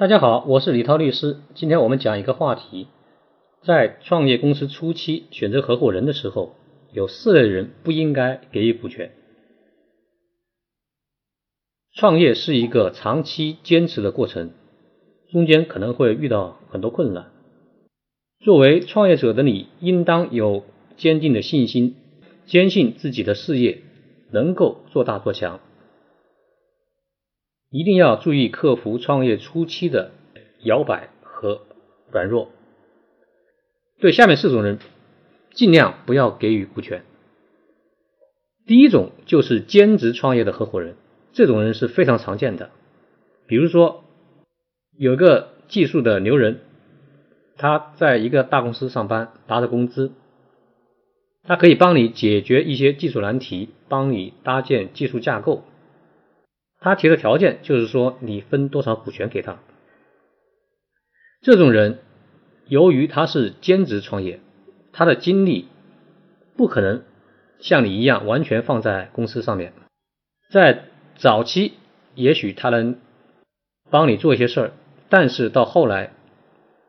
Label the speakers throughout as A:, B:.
A: 大家好，我是李涛律师。今天我们讲一个话题，在创业公司初期选择合伙人的时候，有四类人不应该给予股权。创业是一个长期坚持的过程，中间可能会遇到很多困难。作为创业者的你，应当有坚定的信心，坚信自己的事业能够做大做强。一定要注意克服创业初期的摇摆和软弱。对下面四种人，尽量不要给予股权。第一种就是兼职创业的合伙人，这种人是非常常见的。比如说，有个技术的牛人，他在一个大公司上班，拿着工资，他可以帮你解决一些技术难题，帮你搭建技术架构。他提的条件就是说，你分多少股权给他。这种人，由于他是兼职创业，他的精力不可能像你一样完全放在公司上面。在早期，也许他能帮你做一些事儿，但是到后来，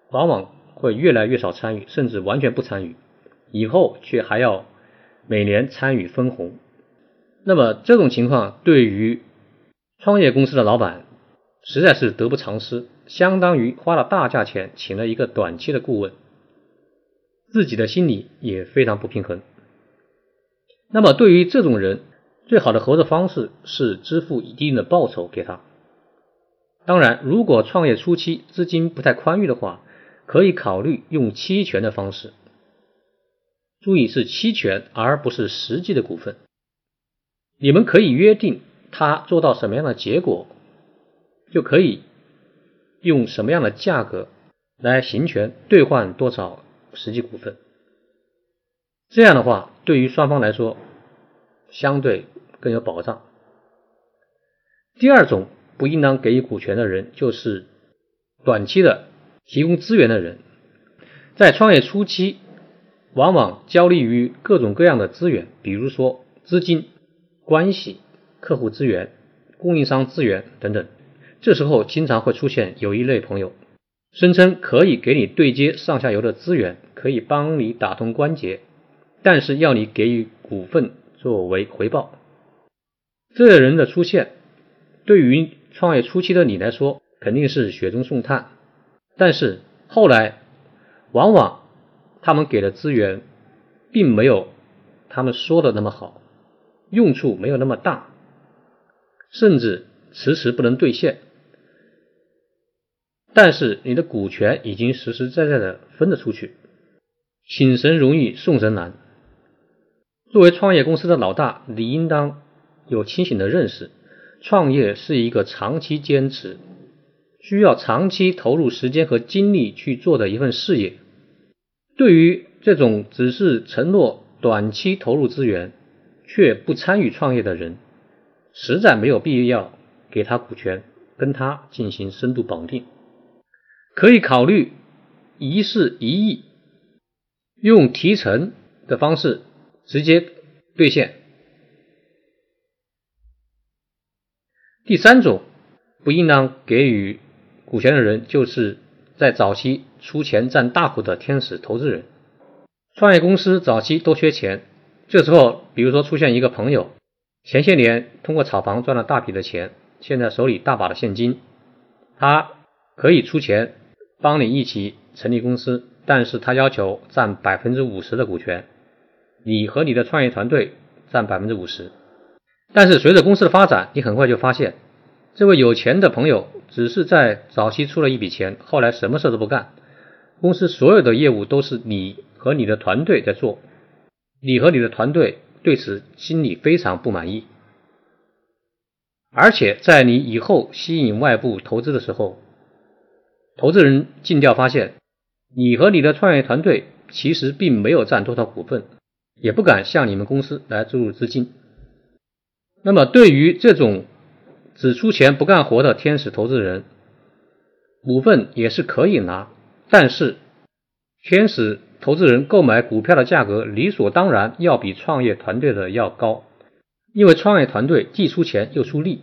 A: 往往会越来越少参与，甚至完全不参与。以后却还要每年参与分红。那么这种情况对于创业公司的老板实在是得不偿失，相当于花了大价钱请了一个短期的顾问，自己的心里也非常不平衡。那么对于这种人，最好的合作方式是支付一定的报酬给他。当然，如果创业初期资金不太宽裕的话，可以考虑用期权的方式。注意是期权，而不是实际的股份。你们可以约定。他做到什么样的结果，就可以用什么样的价格来行权兑换多少实际股份。这样的话，对于双方来说相对更有保障。第二种不应当给予股权的人，就是短期的提供资源的人。在创业初期，往往焦虑于各种各样的资源，比如说资金、关系。客户资源、供应商资源等等，这时候经常会出现有一类朋友，声称可以给你对接上下游的资源，可以帮你打通关节，但是要你给予股份作为回报。这类人的出现，对于创业初期的你来说肯定是雪中送炭，但是后来往往他们给的资源并没有他们说的那么好，用处没有那么大。甚至迟迟不能兑现，但是你的股权已经实实在在的分了出去，请神容易送神难。作为创业公司的老大，你应当有清醒的认识：创业是一个长期坚持、需要长期投入时间和精力去做的一份事业。对于这种只是承诺短期投入资源却不参与创业的人，实在没有必要给他股权，跟他进行深度绑定，可以考虑一事一议，用提成的方式直接兑现。第三种不应当给予股权的人，就是在早期出钱占大户的天使投资人。创业公司早期都缺钱，这时候比如说出现一个朋友。前些年通过炒房赚了大笔的钱，现在手里大把的现金，他可以出钱帮你一起成立公司，但是他要求占百分之五十的股权，你和你的创业团队占百分之五十。但是随着公司的发展，你很快就发现，这位有钱的朋友只是在早期出了一笔钱，后来什么事都不干，公司所有的业务都是你和你的团队在做，你和你的团队。对此心里非常不满意，而且在你以后吸引外部投资的时候，投资人尽调发现，你和你的创业团队其实并没有占多少股份，也不敢向你们公司来注入资金。那么，对于这种只出钱不干活的天使投资人，股份也是可以拿，但是天使。投资人购买股票的价格理所当然要比创业团队的要高，因为创业团队既出钱又出力。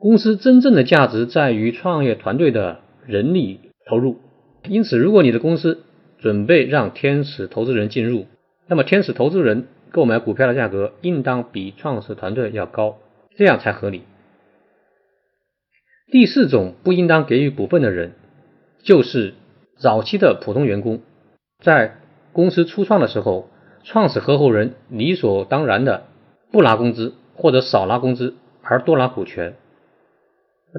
A: 公司真正的价值在于创业团队的人力投入。因此，如果你的公司准备让天使投资人进入，那么天使投资人购买股票的价格应当比创始团队要高，这样才合理。第四种不应当给予股份的人，就是早期的普通员工，在公司初创的时候，创始合伙人理所当然的不拿工资或者少拿工资，而多拿股权。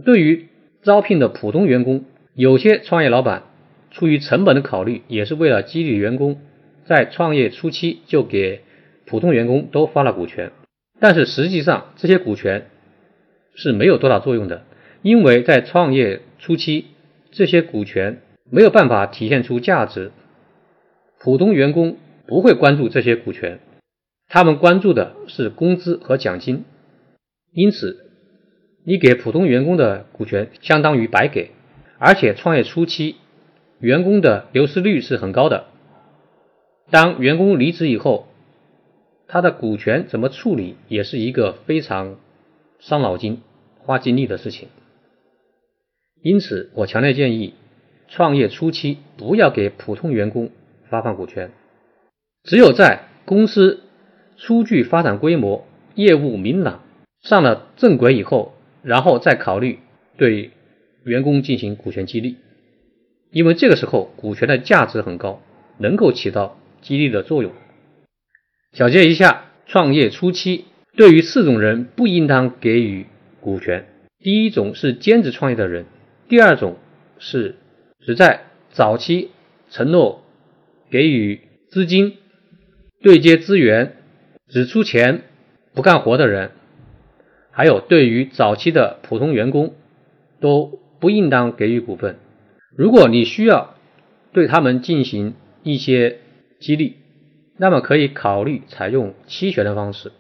A: 对于招聘的普通员工，有些创业老板出于成本的考虑，也是为了激励员工，在创业初期就给普通员工都发了股权。但是实际上，这些股权是没有多大作用的，因为在创业初期，这些股权没有办法体现出价值。普通员工不会关注这些股权，他们关注的是工资和奖金。因此，你给普通员工的股权相当于白给，而且创业初期员工的流失率是很高的。当员工离职以后，他的股权怎么处理也是一个非常伤脑筋、花精力的事情。因此，我强烈建议创业初期不要给普通员工。发放股权，只有在公司初具发展规模、业务明朗、上了正轨以后，然后再考虑对员工进行股权激励，因为这个时候股权的价值很高，能够起到激励的作用。小结一下，创业初期对于四种人不应当给予股权：第一种是兼职创业的人；第二种是只在早期承诺。给予资金、对接资源、只出钱不干活的人，还有对于早期的普通员工，都不应当给予股份。如果你需要对他们进行一些激励，那么可以考虑采用期权的方式。